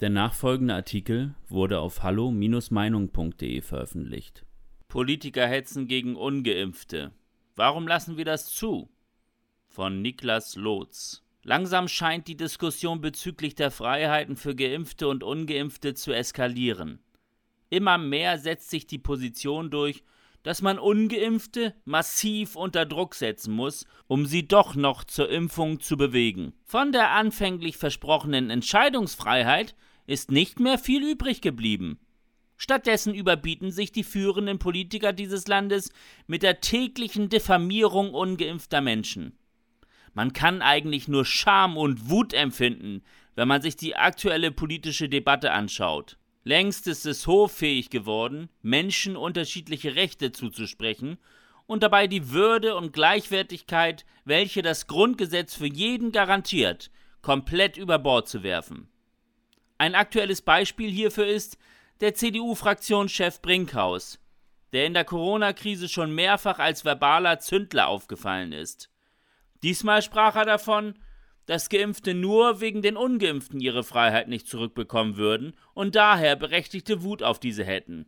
Der nachfolgende Artikel wurde auf hallo-meinung.de veröffentlicht. Politiker hetzen gegen ungeimpfte. Warum lassen wir das zu? Von Niklas Lotz. Langsam scheint die Diskussion bezüglich der Freiheiten für geimpfte und ungeimpfte zu eskalieren. Immer mehr setzt sich die Position durch, dass man ungeimpfte massiv unter Druck setzen muss, um sie doch noch zur Impfung zu bewegen. Von der anfänglich versprochenen Entscheidungsfreiheit ist nicht mehr viel übrig geblieben. Stattdessen überbieten sich die führenden Politiker dieses Landes mit der täglichen Diffamierung ungeimpfter Menschen. Man kann eigentlich nur Scham und Wut empfinden, wenn man sich die aktuelle politische Debatte anschaut. Längst ist es hoffähig geworden, Menschen unterschiedliche Rechte zuzusprechen und dabei die Würde und Gleichwertigkeit, welche das Grundgesetz für jeden garantiert, komplett über Bord zu werfen. Ein aktuelles Beispiel hierfür ist der CDU-Fraktionschef Brinkhaus, der in der Corona-Krise schon mehrfach als verbaler Zündler aufgefallen ist. Diesmal sprach er davon, dass Geimpfte nur wegen den Ungeimpften ihre Freiheit nicht zurückbekommen würden und daher berechtigte Wut auf diese hätten.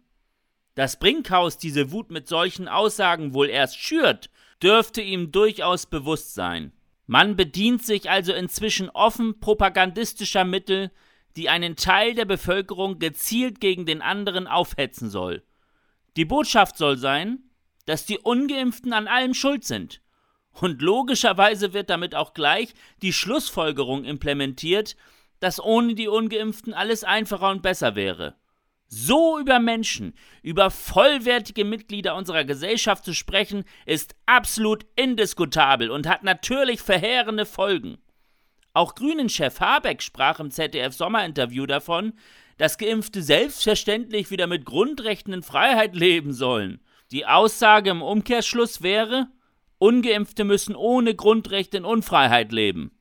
Dass Brinkhaus diese Wut mit solchen Aussagen wohl erst schürt, dürfte ihm durchaus bewusst sein. Man bedient sich also inzwischen offen propagandistischer Mittel, die einen Teil der Bevölkerung gezielt gegen den anderen aufhetzen soll. Die Botschaft soll sein, dass die ungeimpften an allem schuld sind. Und logischerweise wird damit auch gleich die Schlussfolgerung implementiert, dass ohne die ungeimpften alles einfacher und besser wäre. So über Menschen, über vollwertige Mitglieder unserer Gesellschaft zu sprechen, ist absolut indiskutabel und hat natürlich verheerende Folgen. Auch Grünen-Chef Habeck sprach im ZDF-Sommerinterview davon, dass Geimpfte selbstverständlich wieder mit Grundrechten in Freiheit leben sollen. Die Aussage im Umkehrschluss wäre, Ungeimpfte müssen ohne Grundrechte in Unfreiheit leben.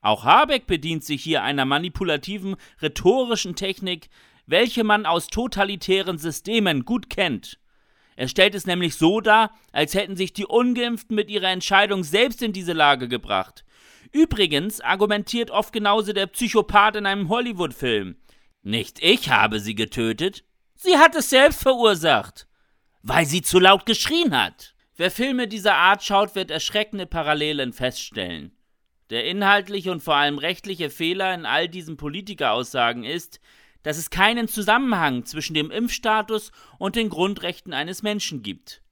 Auch Habeck bedient sich hier einer manipulativen rhetorischen Technik, welche man aus totalitären Systemen gut kennt. Er stellt es nämlich so dar, als hätten sich die Ungeimpften mit ihrer Entscheidung selbst in diese Lage gebracht. Übrigens argumentiert oft genauso der Psychopath in einem Hollywood-Film. Nicht ich habe sie getötet, sie hat es selbst verursacht, weil sie zu laut geschrien hat. Wer Filme dieser Art schaut, wird erschreckende Parallelen feststellen. Der inhaltliche und vor allem rechtliche Fehler in all diesen Politikeraussagen ist, dass es keinen Zusammenhang zwischen dem Impfstatus und den Grundrechten eines Menschen gibt.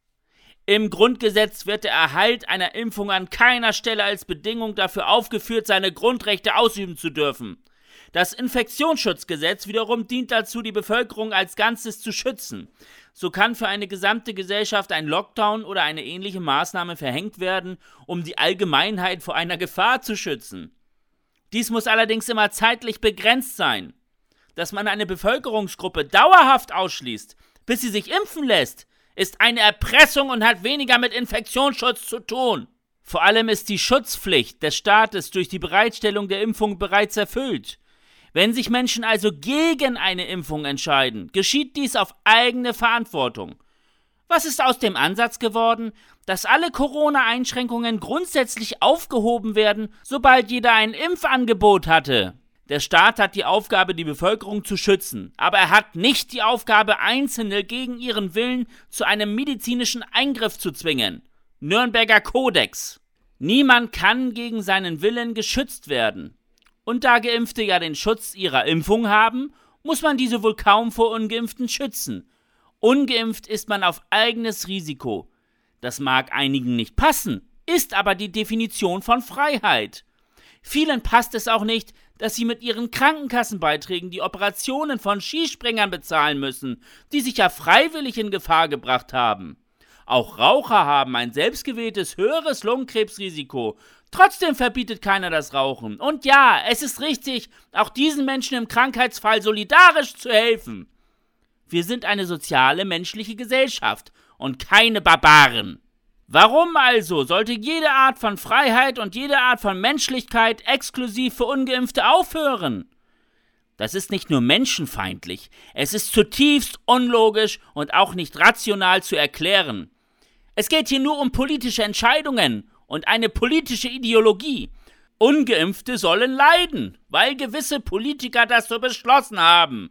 Im Grundgesetz wird der Erhalt einer Impfung an keiner Stelle als Bedingung dafür aufgeführt, seine Grundrechte ausüben zu dürfen. Das Infektionsschutzgesetz wiederum dient dazu, die Bevölkerung als Ganzes zu schützen. So kann für eine gesamte Gesellschaft ein Lockdown oder eine ähnliche Maßnahme verhängt werden, um die Allgemeinheit vor einer Gefahr zu schützen. Dies muss allerdings immer zeitlich begrenzt sein. Dass man eine Bevölkerungsgruppe dauerhaft ausschließt, bis sie sich impfen lässt, ist eine Erpressung und hat weniger mit Infektionsschutz zu tun. Vor allem ist die Schutzpflicht des Staates durch die Bereitstellung der Impfung bereits erfüllt. Wenn sich Menschen also gegen eine Impfung entscheiden, geschieht dies auf eigene Verantwortung. Was ist aus dem Ansatz geworden, dass alle Corona-Einschränkungen grundsätzlich aufgehoben werden, sobald jeder ein Impfangebot hatte? Der Staat hat die Aufgabe, die Bevölkerung zu schützen, aber er hat nicht die Aufgabe, Einzelne gegen ihren Willen zu einem medizinischen Eingriff zu zwingen. Nürnberger Kodex. Niemand kann gegen seinen Willen geschützt werden. Und da Geimpfte ja den Schutz ihrer Impfung haben, muss man diese wohl kaum vor Ungeimpften schützen. Ungeimpft ist man auf eigenes Risiko. Das mag einigen nicht passen, ist aber die Definition von Freiheit. Vielen passt es auch nicht, dass sie mit ihren Krankenkassenbeiträgen die Operationen von Skispringern bezahlen müssen, die sich ja freiwillig in Gefahr gebracht haben. Auch Raucher haben ein selbstgewähltes höheres Lungenkrebsrisiko. Trotzdem verbietet keiner das Rauchen. Und ja, es ist richtig, auch diesen Menschen im Krankheitsfall solidarisch zu helfen. Wir sind eine soziale menschliche Gesellschaft und keine Barbaren. Warum also sollte jede Art von Freiheit und jede Art von Menschlichkeit exklusiv für ungeimpfte aufhören? Das ist nicht nur menschenfeindlich, es ist zutiefst unlogisch und auch nicht rational zu erklären. Es geht hier nur um politische Entscheidungen und eine politische Ideologie. Ungeimpfte sollen leiden, weil gewisse Politiker das so beschlossen haben.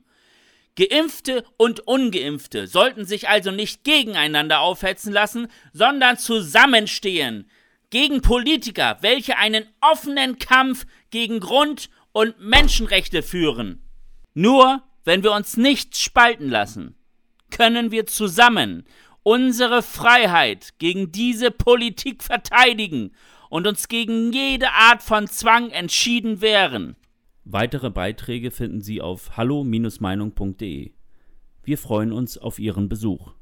Geimpfte und ungeimpfte sollten sich also nicht gegeneinander aufhetzen lassen, sondern zusammenstehen gegen Politiker, welche einen offenen Kampf gegen Grund- und Menschenrechte führen. Nur wenn wir uns nicht spalten lassen, können wir zusammen unsere Freiheit gegen diese Politik verteidigen und uns gegen jede Art von Zwang entschieden wehren. Weitere Beiträge finden Sie auf hallo-meinung.de. Wir freuen uns auf Ihren Besuch.